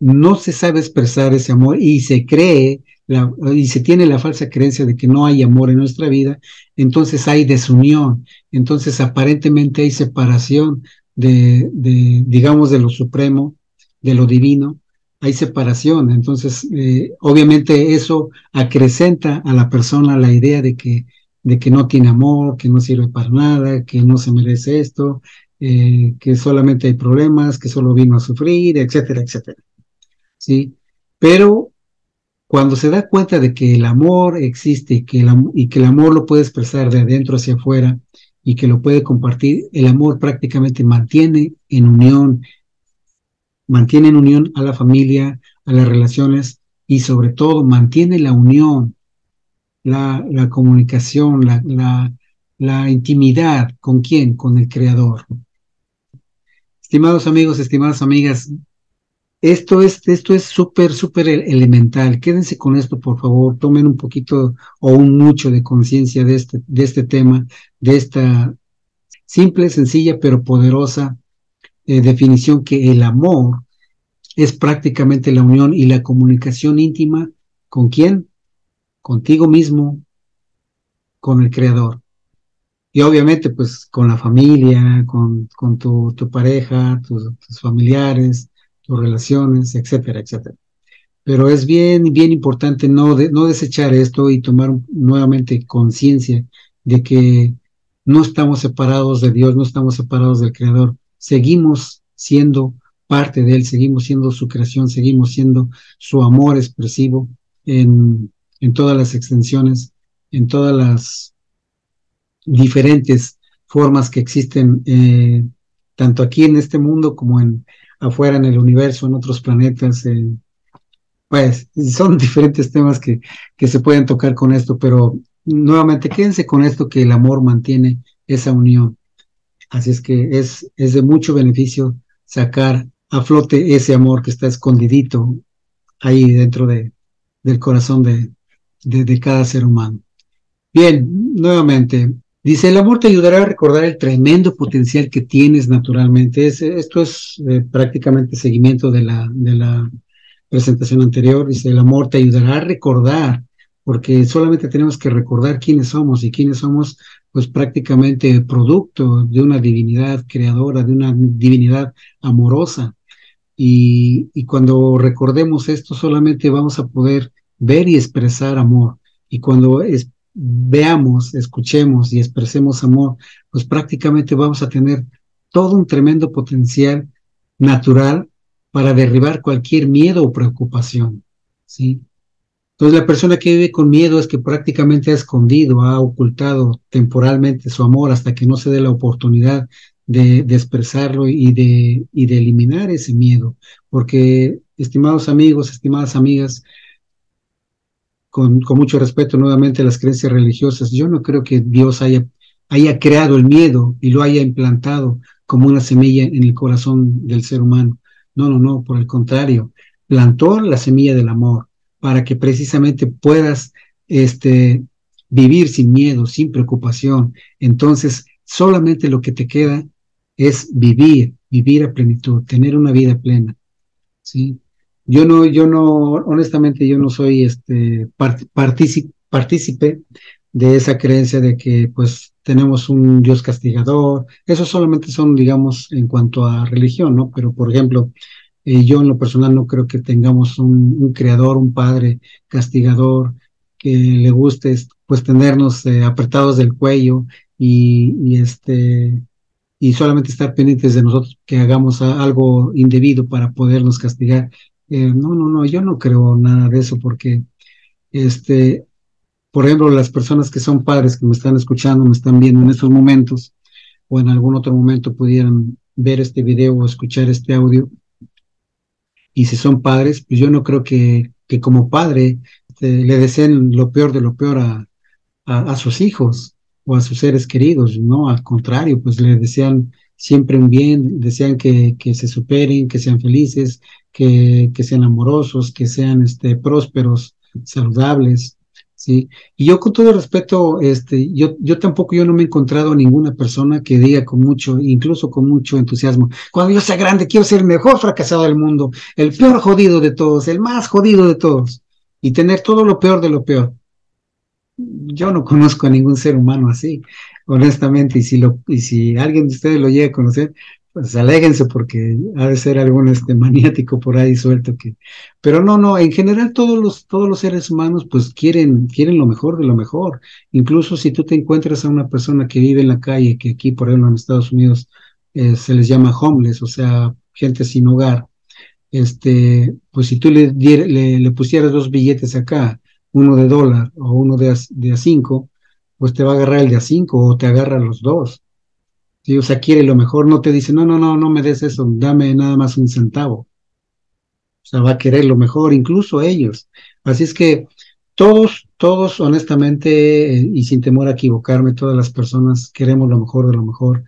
no se sabe expresar ese amor y se cree la, y se tiene la falsa creencia de que no hay amor en nuestra vida, entonces hay desunión, entonces aparentemente hay separación de, de digamos, de lo supremo, de lo divino, hay separación. Entonces, eh, obviamente eso acrecenta a la persona la idea de que, de que no tiene amor, que no sirve para nada, que no se merece esto, eh, que solamente hay problemas, que solo vino a sufrir, etcétera, etcétera. ¿Sí? Pero cuando se da cuenta de que el amor existe y que el, y que el amor lo puede expresar de adentro hacia afuera y que lo puede compartir, el amor prácticamente mantiene en unión, mantiene en unión a la familia, a las relaciones y sobre todo mantiene la unión, la, comunicación, la, la, la intimidad. ¿Con quién? Con el Creador. Estimados amigos, estimadas amigas, esto es esto es súper, súper elemental. Quédense con esto, por favor. Tomen un poquito o un mucho de conciencia de este, de este tema, de esta simple, sencilla, pero poderosa eh, definición que el amor es prácticamente la unión y la comunicación íntima con quién? Contigo mismo, con el Creador y obviamente pues con la familia, con, con tu, tu pareja, tus, familiares, relaciones, etcétera, etcétera. Pero es bien, bien importante no, no desechar esto y tomar nuevamente conciencia de que no estamos separados de Dios, no estamos separados del Creador, seguimos siendo parte de Él, seguimos siendo su creación, seguimos siendo su amor expresivo en, en todas las extensiones, en todas las diferentes formas que existen eh, tanto aquí en este mundo como en afuera en el universo, en otros planetas. Eh, pues son diferentes temas que, que se pueden tocar con esto, pero nuevamente quédense con esto que el amor mantiene esa unión. Así es que es, es de mucho beneficio sacar a flote ese amor que está escondidito ahí dentro de, del corazón de, de, de cada ser humano. Bien, nuevamente, Dice, el amor te ayudará a recordar el tremendo potencial que tienes naturalmente. esto es eh, prácticamente seguimiento de la, de la presentación anterior. Dice, el amor te ayudará a recordar, porque solamente tenemos que recordar quiénes somos y quiénes somos, pues prácticamente producto de una divinidad creadora, de una divinidad amorosa. Y, cuando recordemos esto, solamente vamos a poder ver y expresar amor. Y cuando veamos, escuchemos y expresemos amor, pues prácticamente vamos a tener todo un tremendo potencial natural para derribar cualquier miedo o preocupación, ¿sí? Entonces la persona que vive con miedo es que prácticamente ha escondido, ha ocultado temporalmente su amor hasta que no se dé la oportunidad de, expresarlo y de, y de eliminar ese miedo. Porque, estimados amigos, estimadas amigas, con, mucho respeto nuevamente a las creencias religiosas, yo no creo que Dios haya, haya creado el miedo y lo haya implantado como una semilla en el corazón del ser humano. No, no, no, por el contrario, plantó la semilla del amor para que precisamente puedas este, vivir sin miedo, sin preocupación. Entonces, solamente lo que te queda es vivir, vivir a plenitud, tener una vida plena. ¿sí? Yo no, yo no, honestamente, yo no soy este partícipe de esa creencia de que pues tenemos un Dios castigador. Eso solamente son, digamos, en cuanto a religión, ¿no? Pero, por ejemplo, eh, yo en lo personal no creo que tengamos un, creador, un padre castigador que le guste pues tenernos eh, apretados del cuello y, este y solamente estar pendientes de nosotros que hagamos algo indebido para podernos castigar. Eh, no, no, no, yo no creo nada de eso porque, este, por ejemplo, las personas que son padres que me están escuchando, me están viendo en estos momentos o en algún otro momento pudieran ver este video o escuchar este audio. Y si son padres, pues yo no creo que, que como padre este, le deseen lo peor de lo peor a, a, sus hijos o a sus seres queridos, no, al contrario, pues le desean siempre un bien, desean que, que se superen, que sean felices, que, que sean amorosos, que sean este, prósperos, saludables, ¿sí? Y yo con todo respeto, este, yo, yo tampoco, yo no me he encontrado a ninguna persona que diga con mucho, incluso con mucho entusiasmo, cuando yo sea grande quiero ser el mejor fracasado del mundo, el peor jodido de todos, el más jodido de todos, y tener todo lo peor de lo peor. Yo no conozco a ningún ser humano así, honestamente, y si, lo, y si alguien de ustedes lo llega a conocer, pues aléguense porque ha de ser algún este maniático por ahí suelto que, pero no, no, en general todos los, todos los seres humanos pues quieren, quieren lo mejor de lo mejor. Incluso si tú te encuentras a una persona que vive en la calle, que aquí por ejemplo en Estados Unidos eh, se les llama homeless, o sea, gente sin hogar, este, pues si tú le, le, le, pusieras dos billetes acá, uno de dólar o uno de de a cinco, pues te va a agarrar el de a cinco o te agarra los dos o sea, quiere lo mejor, no te dice, no, no, no, no me des eso, dame nada más un centavo. O sea, va a querer lo mejor, incluso ellos. Así es que todos, todos, honestamente, eh, y sin temor a equivocarme, todas las personas queremos lo mejor de lo mejor,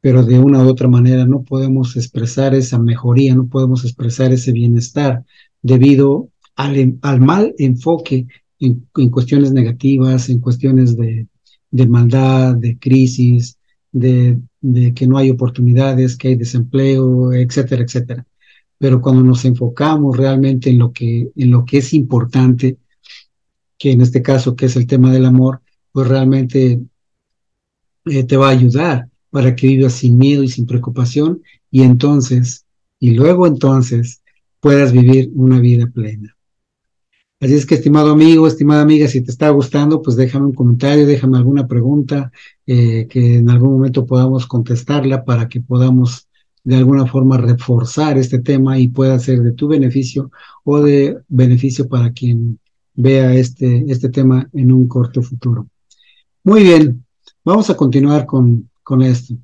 pero de una u otra manera no podemos expresar esa mejoría, no podemos expresar ese bienestar debido al, al mal enfoque en, en, cuestiones negativas, en cuestiones de, de maldad, de crisis, de, que no hay oportunidades, que hay desempleo, etcétera, etcétera. Pero cuando nos enfocamos realmente en lo que, en lo que es importante, que en este caso, que es el tema del amor, pues realmente eh, te va a ayudar para que vivas sin miedo y sin preocupación y entonces, y luego entonces, puedas vivir una vida plena. Así es que, estimado amigo, estimada amiga, si te está gustando, pues déjame un comentario, déjame alguna pregunta eh, que en algún momento podamos contestarla para que podamos de alguna forma reforzar este tema y pueda ser de tu beneficio o de beneficio para quien vea este, este tema en un corto futuro. Muy bien, vamos a continuar con, con esto.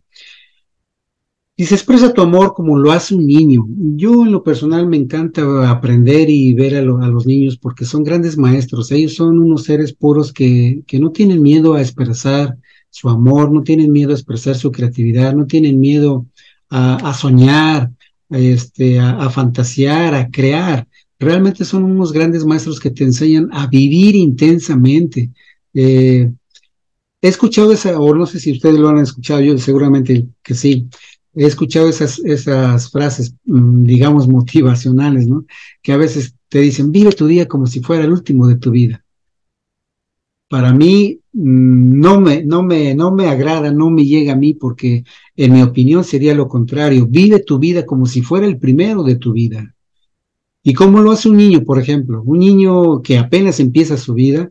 Se expresa tu amor como lo hace un niño. Yo en lo personal me encanta aprender y ver a, los niños porque son grandes maestros. Ellos son unos seres puros que, que no tienen miedo a expresar su amor, no tienen miedo a expresar su creatividad, no tienen miedo a, soñar, a, este, a, fantasear, a crear. Realmente son unos grandes maestros que te enseñan a vivir intensamente. Eh, he escuchado esa, o no sé si ustedes lo han escuchado, yo seguramente que sí, he escuchado esas, esas frases, mm, digamos, motivacionales, ¿no? Que a veces te dicen, vive tu día como si fuera el último de tu vida. Para mí mm, no me, no me, no me agrada, no me llega a mí, porque en mi opinión sería lo contrario. Vive tu vida como si fuera el primero de tu vida. ¿Y cómo lo hace un niño, por ejemplo? Un niño que apenas empieza su vida,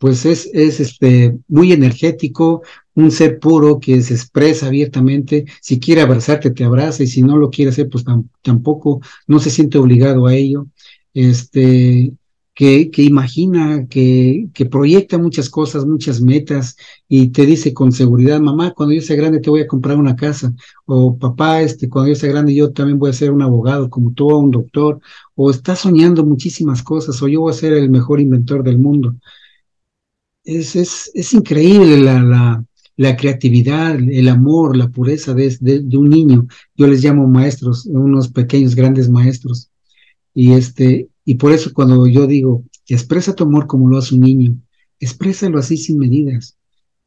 pues es, es este, muy energético, un ser puro que se expresa abiertamente, si quiere abrazarte, te abraza, y si no lo quiere hacer, pues tampoco, no se siente obligado a ello, este, que, que imagina, que, que proyecta muchas cosas, muchas metas, y te dice con seguridad, mamá, cuando yo sea grande te voy a comprar una casa, o papá, este, cuando yo sea grande yo también voy a ser un abogado como tú, un doctor, o está soñando muchísimas cosas, o yo voy a ser el mejor inventor del mundo es, es, es increíble la, la, la, creatividad, el amor, la pureza de, de, un niño. Yo les llamo maestros, unos pequeños, grandes maestros. Y, este, y por eso cuando yo digo, expresa tu amor como lo hace un niño, exprésalo así sin medidas.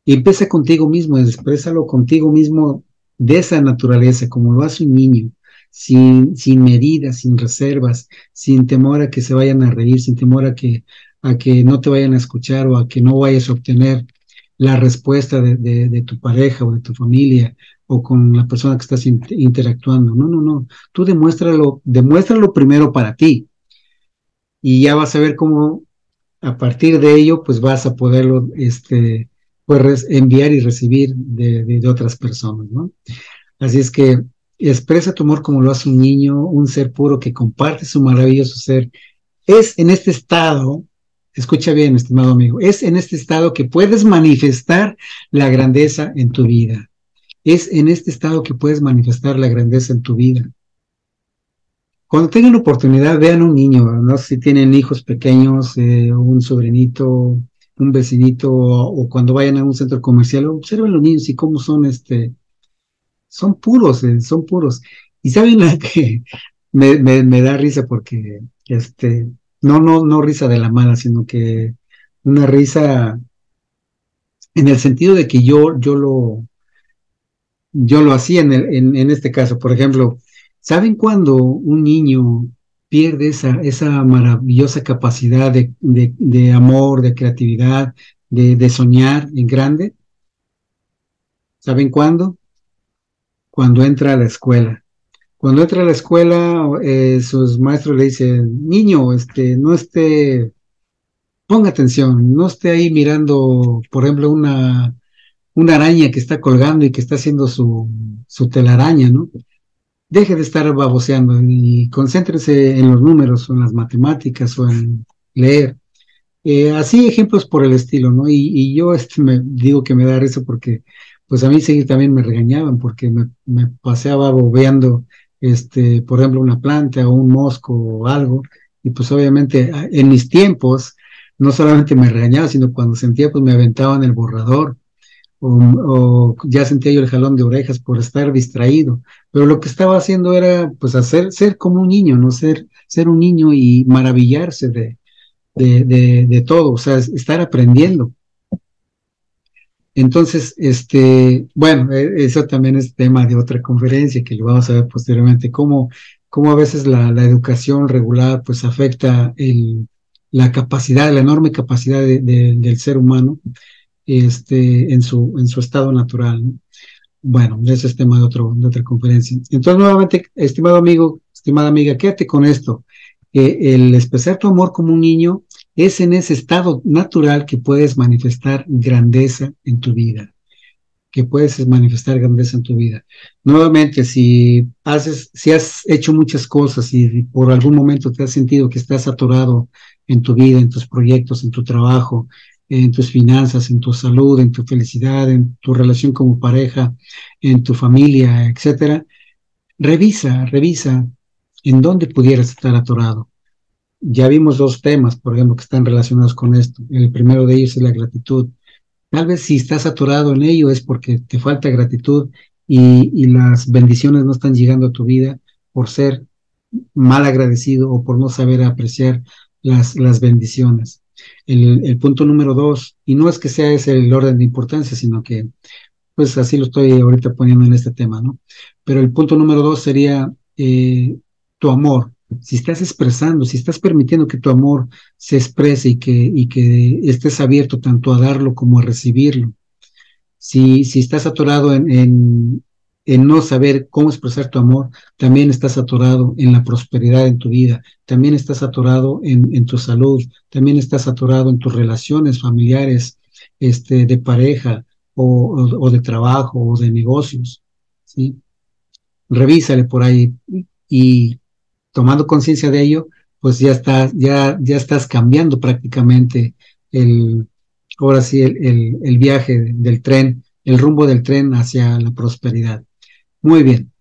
Y empieza contigo mismo, exprésalo contigo mismo de esa naturaleza, como lo hace un niño, sin, sin medidas, sin reservas, sin temor a que se vayan a reír, sin temor a que, a que no te vayan a escuchar o a que no vayas a obtener la respuesta de, de, tu pareja o de tu familia o con la persona que estás interactuando. No, no, no. Tú demuéstralo, demuéstralo primero para ti. Y ya vas a ver cómo a partir de ello, pues vas a poderlo este, pues, enviar y recibir de, de, otras personas, ¿no? Así es que expresa tu amor como lo hace un niño, un ser puro que comparte su maravilloso ser. Es en este estado Escucha bien, estimado amigo, es en este estado que puedes manifestar la grandeza en tu vida. Es en este estado que puedes manifestar la grandeza en tu vida. Cuando tengan oportunidad, vean un niño, no si tienen hijos pequeños, eh, un sobrinito, un vecinito, o, cuando vayan a un centro comercial, observen los niños y cómo son, este, son puros, eh, son puros. Y saben la que me, me da risa porque, este, no, no, no risa de la mala, sino que una risa en el sentido de que yo, yo lo, yo lo hacía en, en, en este caso. Por ejemplo, ¿saben cuando un niño pierde esa, esa maravillosa capacidad de, de, de amor, de creatividad, de, de, soñar en grande? ¿Saben cuándo? Cuando entra a la escuela. Cuando entra a la escuela, eh, sus maestros le dicen, niño, este, no esté, ponga atención, no esté ahí mirando, por ejemplo, una, una araña que está colgando y que está haciendo su, su telaraña, ¿no? Deje de estar baboseando y concéntrese en los números o en las matemáticas o en leer. Eh, así ejemplos por el estilo, ¿no? Y, yo este, me digo que me da eso porque, pues a mí sí también me regañaban porque me, me paseaba bobeando, este, por ejemplo, una planta o un mosco o algo. Y pues obviamente en mis tiempos, no solamente me regañaba, sino cuando sentía, pues me aventaban el borrador o, ya sentía yo el jalón de orejas por estar distraído, pero lo que estaba haciendo era pues hacer, ser como un niño, no ser, ser un niño y maravillarse de, de, de, de todo, o sea, estar aprendiendo. Entonces, este, bueno, e, eso también es tema de otra conferencia que lo vamos a ver posteriormente, cómo, cómo a veces la, educación regular pues afecta el, la capacidad, la enorme capacidad de, de, del ser humano este, en, su, en su estado natural. ¿no? Bueno, ese es tema de, otro, de otra conferencia. Entonces, nuevamente, estimado amigo, estimada amiga, quédate con esto. Eh, el expresar tu amor como un niño es en ese estado natural que puedes manifestar grandeza en tu vida, que puedes manifestar grandeza en tu vida. Nuevamente, si haces, si has hecho muchas cosas y por algún momento te has sentido que estás atorado en tu vida, en tus proyectos, en tu trabajo, en tus finanzas, en tu salud, en tu felicidad, en tu relación como pareja, en tu familia, etcétera, revisa, revisa en dónde pudieras estar atorado. Ya vimos dos temas, por ejemplo, que están relacionados con esto. El primero de ellos es la gratitud. Tal vez si estás atorado en ello es porque te falta gratitud y, y las bendiciones no están llegando a tu vida por ser mal agradecido o por no saber apreciar las, las bendiciones. El, el, punto número dos, y no es que sea ese el orden de importancia, sino que pues así lo estoy ahorita poniendo en este tema, ¿no? Pero el punto número dos sería eh, tu amor. Si estás expresando, si estás permitiendo que tu amor se exprese y que, y que estés abierto tanto a darlo como a recibirlo. Si, si estás atorado en, en, en no saber cómo expresar tu amor, también estás atorado en la prosperidad en tu vida, también estás atorado en, en tu salud, también estás atorado en tus relaciones familiares, este, de pareja o, o, o de trabajo o de negocios, ¿sí? Revísale por ahí y tomando conciencia de ello, pues ya estás, ya, ya estás cambiando prácticamente el, ahora sí, el, el, viaje del tren, el rumbo del tren hacia la prosperidad. Muy bien.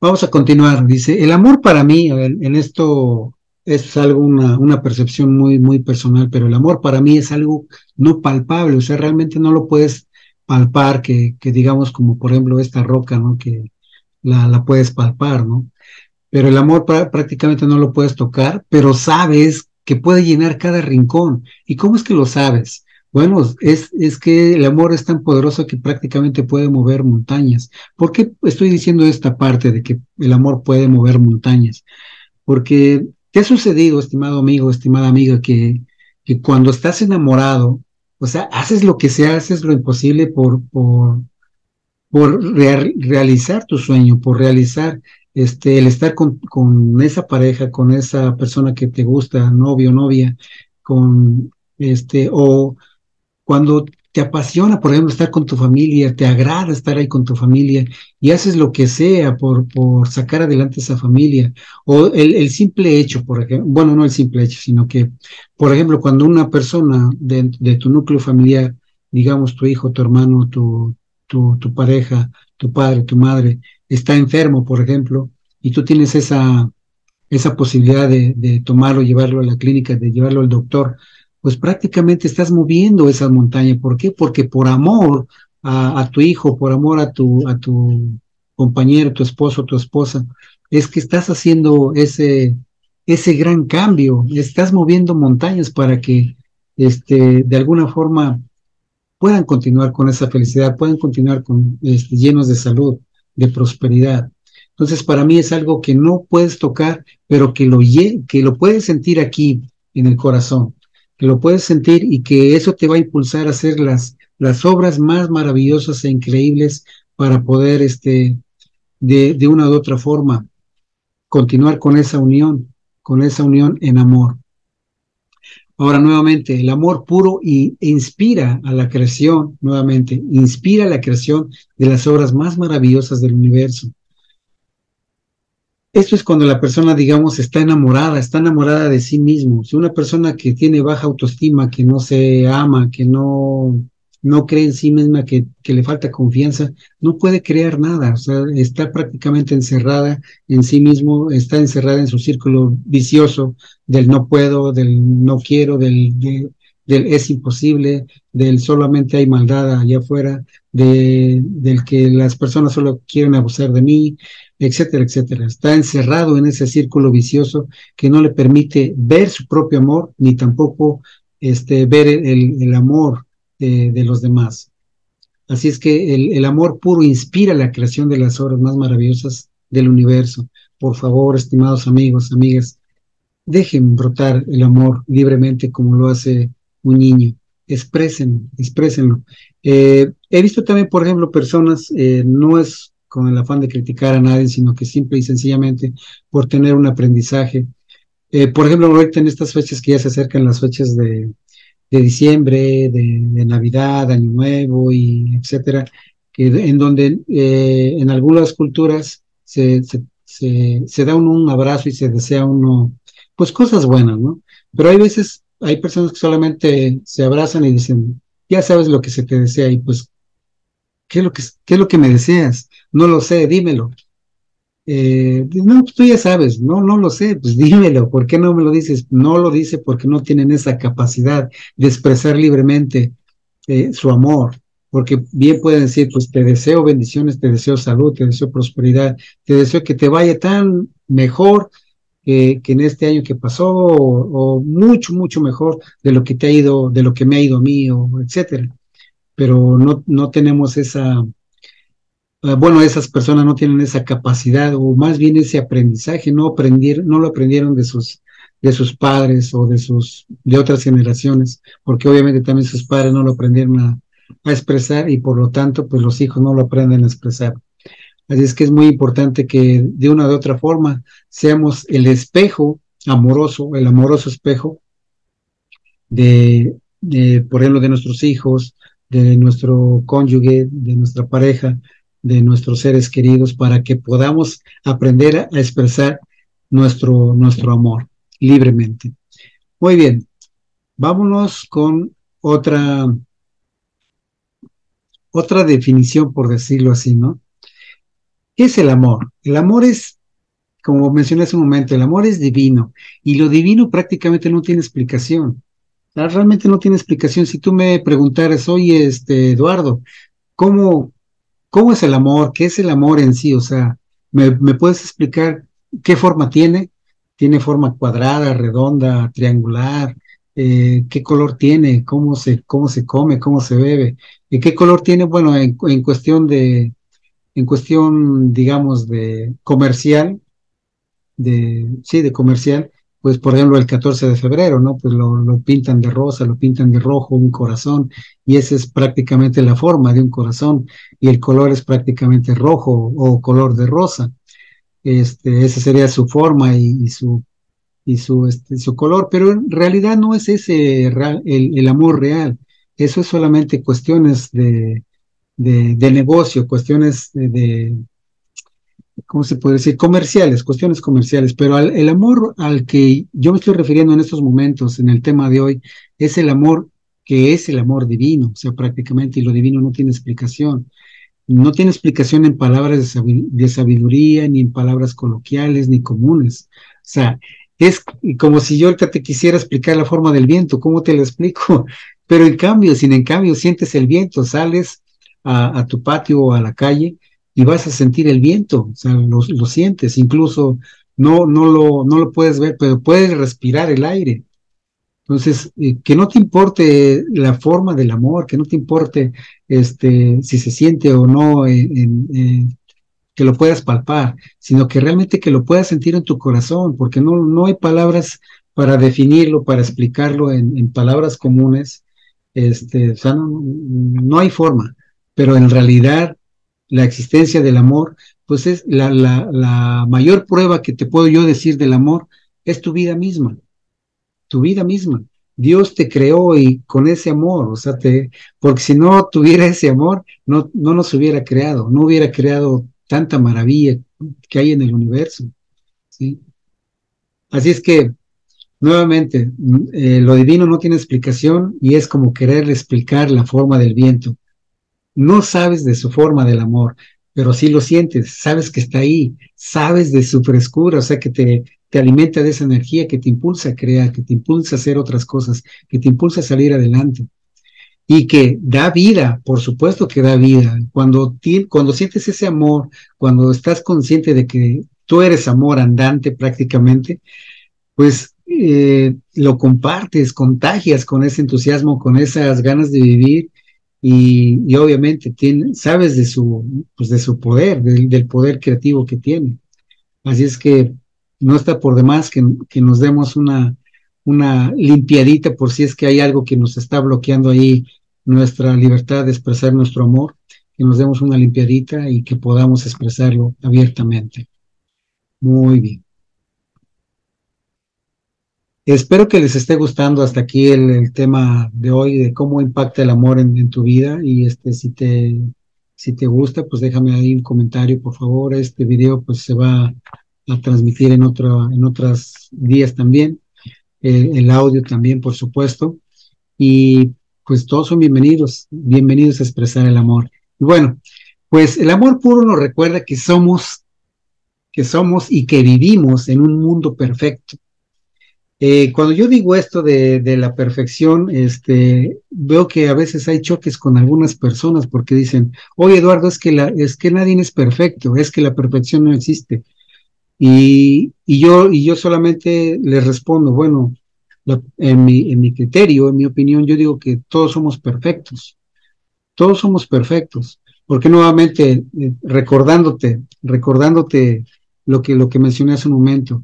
Vamos a continuar. Dice, el amor para mí, en esto es algo, una, una percepción muy, muy personal, pero el amor para mí es algo no palpable, o sea, realmente no lo puedes palpar, que, que digamos como por ejemplo esta roca, ¿no? Que la, la puedes palpar, ¿no? Pero el amor prácticamente no lo puedes tocar, pero sabes que puede llenar cada rincón. ¿Y cómo es que lo sabes? Bueno, es, es que el amor es tan poderoso que prácticamente puede mover montañas. ¿Por qué estoy diciendo esta parte de que el amor puede mover montañas? Porque te ha sucedido, estimado amigo, estimada amiga, que, cuando estás enamorado, o sea, haces lo que sea, haces lo imposible por, por, por real, realizar tu sueño, por realizar este, el estar con, con esa pareja, con esa persona que te gusta, novio, novia, con este, o cuando te apasiona, por ejemplo, estar con tu familia, te agrada estar ahí con tu familia y haces lo que sea por, por sacar adelante esa familia. O el, el, simple hecho, por ejemplo, bueno, no el simple hecho, sino que, por ejemplo, cuando una persona de, tu núcleo familiar, digamos tu hijo, tu hermano, tu, tu pareja, tu padre, tu madre, está enfermo, por ejemplo, y tú tienes esa, esa posibilidad de, de tomarlo, llevarlo a la clínica, de llevarlo al doctor, pues prácticamente estás moviendo esa montaña. ¿Por qué? Porque por amor a, a, tu hijo, por amor a tu, a tu compañero, tu esposo, tu esposa, es que estás haciendo ese, ese gran cambio, estás moviendo montañas para que este, de alguna forma puedan continuar con esa felicidad, puedan continuar con, este, llenos de salud, de prosperidad. Entonces, para mí es algo que no puedes tocar, pero que lo, que lo puedes sentir aquí en el corazón, que lo puedes sentir y que eso te va a impulsar a hacer las, las obras más maravillosas e increíbles para poder, este, de, de una u otra forma, continuar con esa unión, con esa unión en amor. Ahora nuevamente, el amor puro y inspira a la creación, nuevamente, inspira a la creación de las obras más maravillosas del universo. Esto es cuando la persona, digamos, está enamorada, está enamorada de sí mismo. Si una persona que tiene baja autoestima, que no se ama, que no, no cree en sí misma, que, que le falta confianza, no puede crear nada. O sea, está prácticamente encerrada en sí mismo, está encerrada en su círculo vicioso del no puedo, del no quiero, del, del es imposible, del solamente hay maldad allá afuera, de, del que las personas solo quieren abusar de mí, etcétera, etcétera. Está encerrado en ese círculo vicioso que no le permite ver su propio amor ni tampoco este, ver el, el amor de, los demás. Así es que el, amor puro inspira la creación de las obras más maravillosas del universo. Por favor, estimados amigos, amigas, dejen brotar el amor libremente como lo hace un niño. Expresen, exprésenlo. Eh, he visto también, por ejemplo, personas, eh, no es con el afán de criticar a nadie, sino que simple y sencillamente por tener un aprendizaje. Eh, por ejemplo, ahorita en estas fechas que ya se acercan las fechas de, de diciembre, de, Navidad, Año Nuevo y etcétera, que en donde eh, en algunas culturas se, se da uno un abrazo y se desea uno, pues cosas buenas, ¿no? Pero hay veces, hay personas que solamente se abrazan y dicen, ya sabes lo que se te desea y pues ¿Qué es lo que, qué es lo que me deseas? No lo sé, dímelo. Eh, no, pues tú ya sabes, no, no lo sé, pues dímelo, ¿por qué no me lo dices? No lo dice porque no tienen esa capacidad de expresar libremente eh, su amor, porque bien pueden decir, pues te deseo bendiciones, te deseo salud, te deseo prosperidad, te deseo que te vaya tan mejor que, en este año que pasó, o, mucho, mucho mejor de lo que te ha ido, de lo que me ha ido a mí, o etcétera pero no, no tenemos esa, bueno, esas personas no tienen esa capacidad o más bien ese aprendizaje, no aprendieron, no lo aprendieron de sus, de sus padres o de sus, de otras generaciones, porque obviamente también sus padres no lo aprendieron a, expresar y por lo tanto, pues los hijos no lo aprenden a expresar. Así es que es muy importante que de una u otra forma seamos el espejo amoroso, el amoroso espejo de, por ejemplo, de nuestros hijos, de nuestro cónyuge, de nuestra pareja, de nuestros seres queridos, para que podamos aprender a expresar nuestro, nuestro amor libremente. Muy bien, vámonos con otra, otra definición, por decirlo así, ¿no? ¿Qué es el amor? El amor es, como mencioné hace un momento, el amor es divino y lo divino prácticamente no tiene explicación. Realmente no tiene explicación. Si tú me preguntaras, oye, este, Eduardo, ¿cómo, cómo es el amor? ¿Qué es el amor en sí? O sea, ¿me, me puedes explicar qué forma tiene? ¿Tiene forma cuadrada, redonda, triangular? Eh, ¿Qué color tiene? ¿Cómo se, cómo se come? ¿Cómo se bebe? ¿Y qué color tiene? Bueno, en, en cuestión de, en cuestión, digamos, de comercial, de, sí, de comercial, pues por ejemplo el 14 de febrero, ¿no? Pues lo, pintan de rosa, lo pintan de rojo, un corazón, y esa es prácticamente la forma de un corazón, y el color es prácticamente rojo o color de rosa. Este, esa sería su forma y, su y su, este, su color, pero en realidad no es ese el, amor real, eso es solamente cuestiones de, de, negocio, cuestiones de ¿cómo se puede decir? Comerciales, cuestiones comerciales, pero al, el amor al que yo me estoy refiriendo en estos momentos, en el tema de hoy, es el amor que es el amor divino, o sea, prácticamente, y lo divino no tiene explicación. No tiene explicación en palabras de sabiduría, ni en palabras coloquiales, ni comunes. O sea, es como si yo te quisiera explicar la forma del viento, ¿cómo te lo explico? Pero en cambio, sin en cambio, sientes el viento, sales a tu patio o a la calle y vas a sentir el viento, o sea, lo, lo sientes, incluso no, no, lo, no lo puedes ver, pero puedes respirar el aire. Entonces, eh, que no te importe la forma del amor, que no te importe este, si se siente o no, que lo puedas palpar, sino que realmente que lo puedas sentir en tu corazón, porque no, no hay palabras para definirlo, para explicarlo en, palabras comunes. Este, o sea, no, hay forma, pero en realidad la existencia del amor, pues es la, la, la mayor prueba que te puedo yo decir del amor, es tu vida misma tu vida misma. Dios te creó y con ese amor, o sea, te, porque si no tuviera ese amor, no, no nos hubiera creado, no hubiera creado tanta maravilla que hay en el universo. ¿sí? Así es que, nuevamente, eh, lo divino no tiene explicación y es como querer explicar la forma del viento. No sabes de su forma del amor, pero sí lo sientes, sabes que está ahí, sabes de su frescura, o sea, que te, te alimenta de esa energía que te impulsa a crear, que te impulsa a hacer otras cosas, que te impulsa a salir adelante y que da vida, por supuesto que da vida. Cuando, cuando sientes ese amor, cuando estás consciente de que tú eres amor andante prácticamente, pues eh, lo compartes, contagias con ese entusiasmo, con esas ganas de vivir y, obviamente sabes de su, pues de su poder, del poder creativo que tiene. Así es que no está por demás que, nos demos una, una limpiadita por si es que hay algo que nos está bloqueando ahí nuestra libertad de expresar nuestro amor, que nos demos una limpiadita y que podamos expresarlo abiertamente. Muy bien. Espero que les esté gustando hasta aquí el, tema de hoy de cómo impacta el amor en, tu vida y este si te si te gusta pues déjame ahí un comentario por favor este video pues se va a transmitir en, otro, en otros días también, eh, el audio también, por supuesto, y pues todos son bienvenidos, bienvenidos a expresar el amor. Y bueno, pues el amor puro nos recuerda que somos, que somos y que vivimos en un mundo perfecto. Eh, cuando yo digo esto de, la perfección, este, veo que a veces hay choques con algunas personas porque dicen, oye Eduardo, es que, la, es que nadie es perfecto, es que la perfección no existe. Y, yo, y yo solamente les respondo, bueno, en, mi, en mi criterio, en mi opinión, yo digo que todos somos perfectos. Todos somos perfectos. Porque nuevamente, eh, recordándote, recordándote lo que, lo que mencioné hace un momento,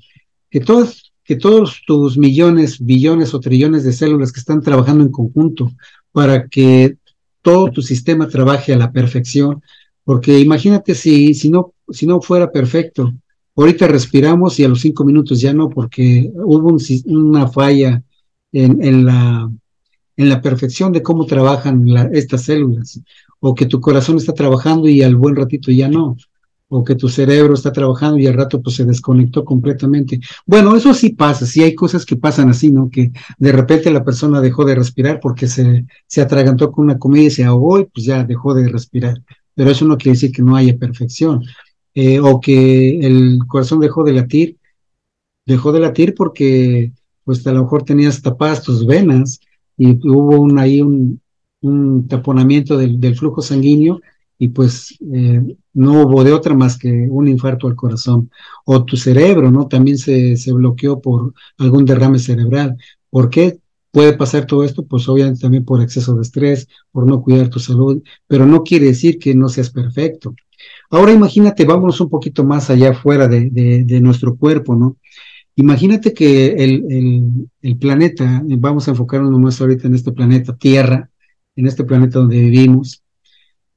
que todos, que todos tus millones, billones o trillones de células que están trabajando en conjunto para que todo tu sistema trabaje a la perfección, porque imagínate si, si, no, si no fuera perfecto, Ahorita respiramos y a los cinco minutos ya no, porque hubo una falla en, la, en la perfección de cómo trabajan estas células, o que tu corazón está trabajando y al buen ratito ya no, o que tu cerebro está trabajando y al rato pues se desconectó completamente. Bueno, eso sí pasa, sí hay cosas que pasan así, ¿no? Que de repente la persona dejó de respirar porque se, se atragantó con una comida y se ahogó y pues ya dejó de respirar. Pero eso no quiere decir que no haya perfección. Eh, o que el corazón dejó de latir, dejó de latir porque pues a lo mejor tenías tapadas tus venas y hubo un, ahí un, taponamiento del, flujo sanguíneo y pues eh, no hubo de otra más que un infarto al corazón. O tu cerebro, ¿no? También se, se bloqueó por algún derrame cerebral. ¿Por qué? Puede pasar todo esto, pues obviamente también por exceso de estrés, por no cuidar tu salud, pero no quiere decir que no seas perfecto. Ahora imagínate, vámonos un poquito más allá fuera de, de, nuestro cuerpo, ¿no? Imagínate que el, el, planeta, vamos a enfocarnos más ahorita en este planeta Tierra, en este planeta donde vivimos,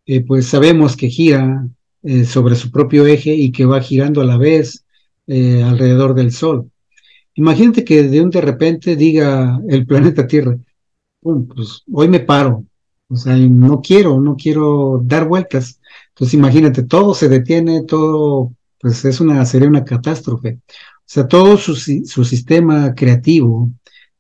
eh, pues sabemos que gira eh, sobre su propio eje y que va girando a la vez eh, alrededor del Sol. Imagínate que de un de repente diga el planeta Tierra, pues hoy me paro, o sea, no quiero, no quiero dar vueltas, entonces imagínate, todo se detiene, todo, pues es una, sería una catástrofe. O sea, todo su, su sistema creativo,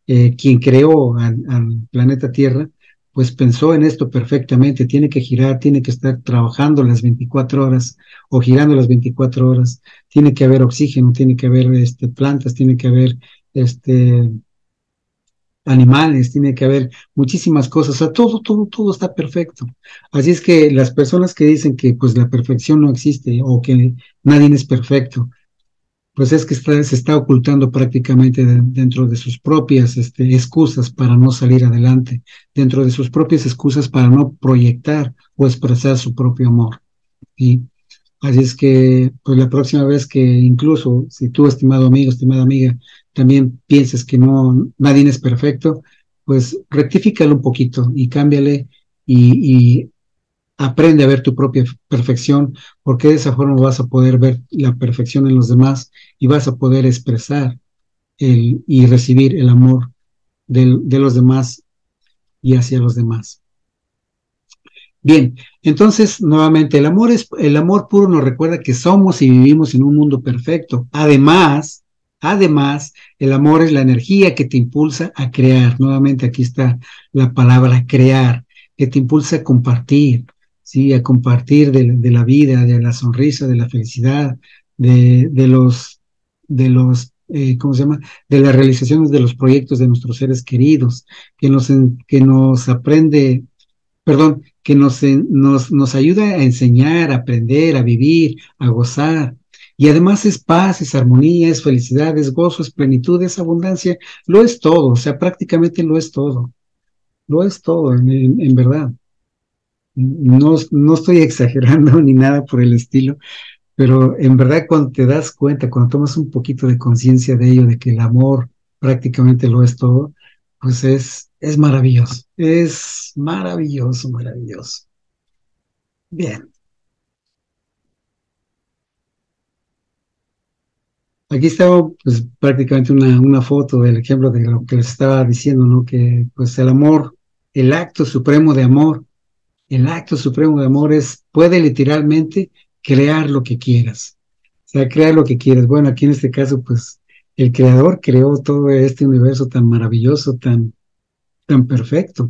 eh, quien creó al, planeta Tierra, pues pensó en esto perfectamente, tiene que girar, tiene que estar trabajando las 24 horas o girando las 24 horas, tiene que haber oxígeno, tiene que haber este, plantas, tiene que haber este, animales, tiene que haber muchísimas cosas, o sea, todo, todo, todo está perfecto. Así es que las personas que dicen que pues la perfección no existe o que nadie es perfecto, pues es que está, se está ocultando prácticamente de, dentro de sus propias este, excusas para no salir adelante, dentro de sus propias excusas para no proyectar o expresar su propio amor. ¿sí? Así es que, pues la próxima vez que incluso si tú, estimado amigo, estimada amiga, también pienses que no, nadie es perfecto, pues rectifícalo un poquito y cámbiale y aprende a ver tu propia perfección, porque de esa forma vas a poder ver la perfección en los demás y vas a poder expresar el, y recibir el amor de, los demás y hacia los demás. Bien, entonces nuevamente el amor es el amor puro nos recuerda que somos y vivimos en un mundo perfecto. Además, además, el amor es la energía que te impulsa a crear. Nuevamente aquí está la palabra crear, que te impulsa a compartir, sí, a compartir de, la vida, de la sonrisa, de la felicidad, de, de los de los eh, ¿cómo se llama? De las realizaciones de los proyectos de nuestros seres queridos, que nos, que nos aprende, perdón, que nos, nos, nos ayuda a enseñar, a aprender, a vivir, a gozar. Y además es paz, es armonía, es felicidad, es gozo, es plenitud, es abundancia. Lo es todo, o sea, prácticamente lo es todo. Lo es todo, en verdad. No, no estoy exagerando ni nada por el estilo, pero en verdad cuando te das cuenta, cuando tomas un poquito de conciencia de ello, de que el amor prácticamente lo es todo, pues es, es maravilloso, es maravilloso, maravilloso. Bien. Aquí está pues, prácticamente una, una foto del ejemplo de lo que les estaba diciendo, ¿no? Que pues el amor, el acto supremo de amor, el acto supremo de amor es, puede literalmente crear lo que quieras. O sea, crear lo que quieras. Bueno, aquí en este caso, pues el creador creó todo este universo tan maravilloso, tan, tan perfecto.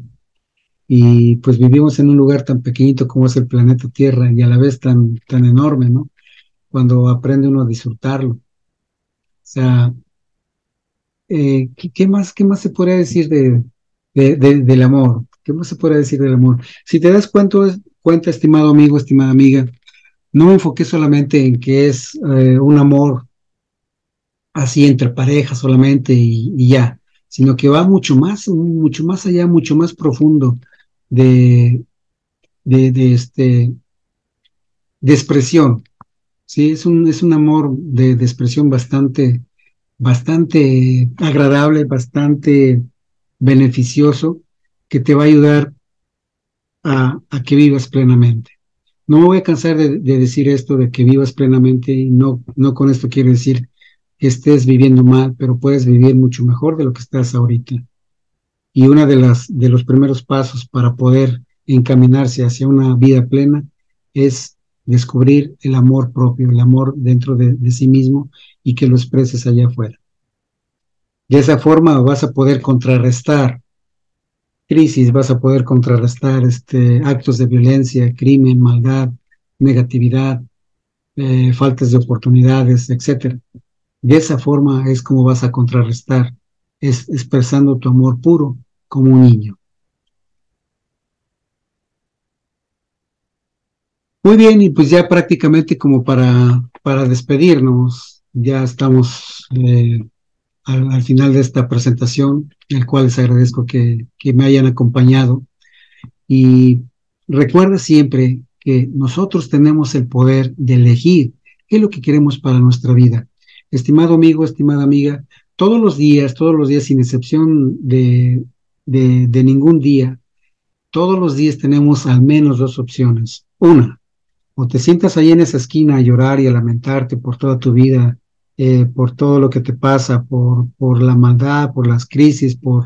Y pues vivimos en un lugar tan pequeñito como es el planeta Tierra y a la vez tan, tan enorme, ¿no? Cuando aprende uno a disfrutarlo. O sea, eh, ¿qué, ¿qué, más, ¿qué más se podría decir de, de, de, del amor? ¿Qué más se puede decir del amor? Si te das cuenta, estimado amigo, estimada amiga, no me enfoqué solamente en que es eh, un amor así entre parejas solamente y, ya, sino que va mucho más, mucho más allá, mucho más profundo de, de, de este, de expresión. Sí, es un, es un amor de, de expresión bastante, bastante agradable, bastante beneficioso, que te va a ayudar a, a que vivas plenamente. No me voy a cansar de, de, decir esto, de que vivas plenamente, y no, no con esto quiero decir que estés viviendo mal, pero puedes vivir mucho mejor de lo que estás ahorita. Y uno de, las, de los primeros pasos para poder encaminarse hacia una vida plena es descubrir el amor propio, el amor dentro de, de sí mismo y que lo expreses allá afuera. De esa forma vas a poder contrarrestar crisis, vas a poder contrarrestar este, actos de violencia, crimen, maldad, negatividad, eh, faltas de oportunidades, etc. De esa forma es como vas a contrarrestar, es expresando tu amor puro como un niño. Muy bien, y pues ya prácticamente como para, para despedirnos, ya estamos eh, al, al, final de esta presentación, el cual les agradezco que, que me hayan acompañado. Y recuerda siempre que nosotros tenemos el poder de elegir qué es lo que queremos para nuestra vida. Estimado amigo, estimada amiga, todos los días, todos los días, sin excepción de, de, de ningún día, todos los días tenemos al menos dos opciones. Una, o te sientas ahí en esa esquina a llorar y a lamentarte por toda tu vida eh, por todo lo que te pasa, por, por la maldad, por las crisis, por